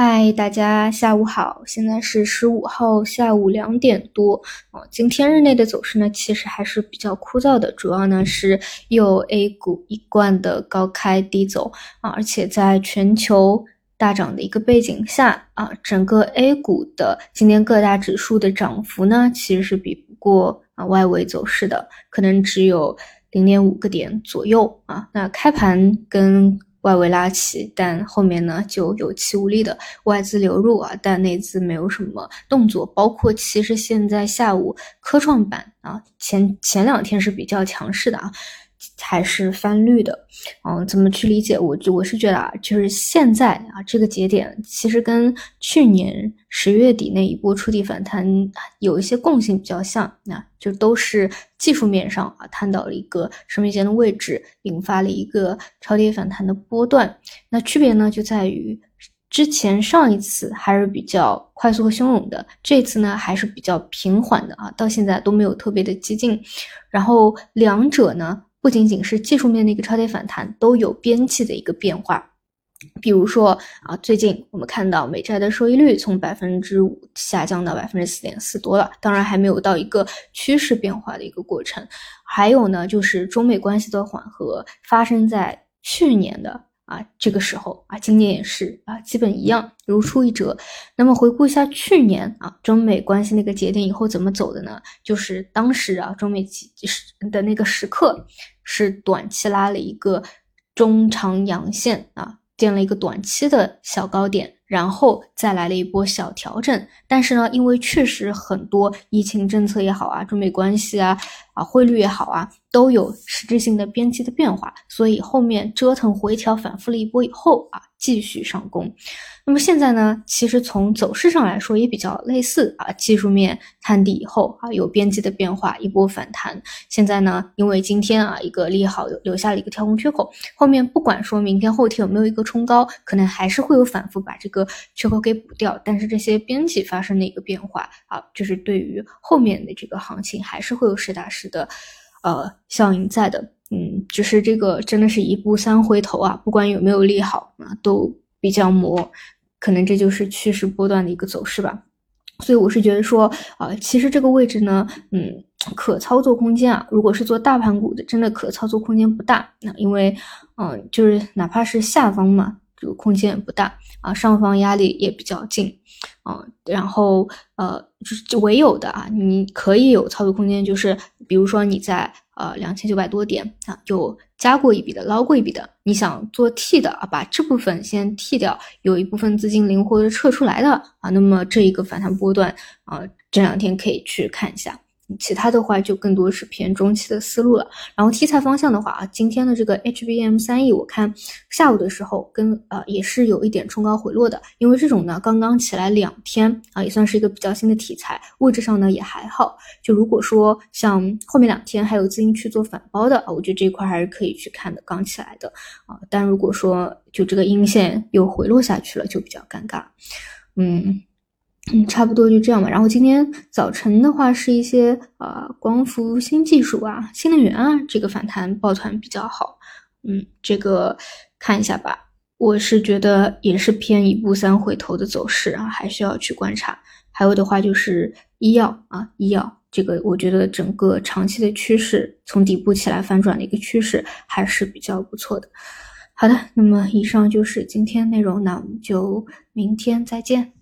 嗨，大家下午好，现在是十五号下午两点多啊。今天日内的走势呢，其实还是比较枯燥的，主要呢是又 A 股一贯的高开低走啊，而且在全球大涨的一个背景下啊，整个 A 股的今天各大指数的涨幅呢，其实是比不过啊外围走势的，可能只有零点五个点左右啊。那开盘跟外围拉起，但后面呢就有气无力的外资流入啊，但内资没有什么动作。包括其实现在下午科创板啊，前前两天是比较强势的啊。还是翻绿的，嗯，怎么去理解？我就我是觉得啊，就是现在啊这个节点，其实跟去年十月底那一波触底反弹有一些共性比较像，那就都是技术面上啊探到了一个生命线的位置，引发了一个超跌反弹的波段。那区别呢就在于，之前上一次还是比较快速和汹涌的，这次呢还是比较平缓的啊，到现在都没有特别的激进。然后两者呢。不仅仅是技术面的一个超跌反弹，都有边际的一个变化。比如说啊，最近我们看到美债的收益率从百分之五下降到百分之四点四多了，当然还没有到一个趋势变化的一个过程。还有呢，就是中美关系的缓和发生在去年的。啊，这个时候啊，今年也是啊，基本一样，如出一辙。那么回顾一下去年啊，中美关系那个节点以后怎么走的呢？就是当时啊，中美时的那个时刻是短期拉了一个中长阳线啊，建了一个短期的小高点，然后再来了一波小调整。但是呢，因为确实很多疫情政策也好啊，中美关系啊。啊，汇率也好啊，都有实质性的边际的变化，所以后面折腾回调反复了一波以后啊，继续上攻。那么现在呢，其实从走势上来说也比较类似啊，技术面探底以后啊，有边际的变化，一波反弹。现在呢，因为今天啊一个利好留下了一个跳空缺口，后面不管说明天后天有没有一个冲高，可能还是会有反复把这个缺口给补掉。但是这些边际发生的一个变化啊，就是对于后面的这个行情还是会有实打实。的，呃，效应在的，嗯，就是这个真的是一步三回头啊，不管有没有利好啊，都比较磨，可能这就是趋势波段的一个走势吧。所以我是觉得说，啊，其实这个位置呢，嗯，可操作空间啊，如果是做大盘股的，真的可操作空间不大。那因为，嗯，就是哪怕是下方嘛，这个空间也不大啊，上方压力也比较近。啊，然后呃，就是唯有的啊，你可以有操作空间，就是比如说你在呃两千九百多点啊，有加过一笔的，捞过一笔的，你想做 T 的啊，把这部分先 T 掉，有一部分资金灵活的撤出来的啊，那么这一个反弹波段啊，这两天可以去看一下。其他的话就更多是偏中期的思路了。然后题材方向的话啊，今天的这个 HBM 三 E，我看下午的时候跟呃也是有一点冲高回落的。因为这种呢刚刚起来两天啊，也算是一个比较新的题材，位置上呢也还好。就如果说像后面两天还有资金去做反包的啊，我觉得这一块还是可以去看的，刚起来的啊。但如果说就这个阴线又回落下去了，就比较尴尬。嗯。嗯，差不多就这样吧。然后今天早晨的话，是一些呃光伏新技术啊、新能源啊，这个反弹抱团比较好。嗯，这个看一下吧。我是觉得也是偏一步三回头的走势啊，还需要去观察。还有的话就是医药啊，医药这个我觉得整个长期的趋势从底部起来反转的一个趋势还是比较不错的。好的，那么以上就是今天内容，那我们就明天再见。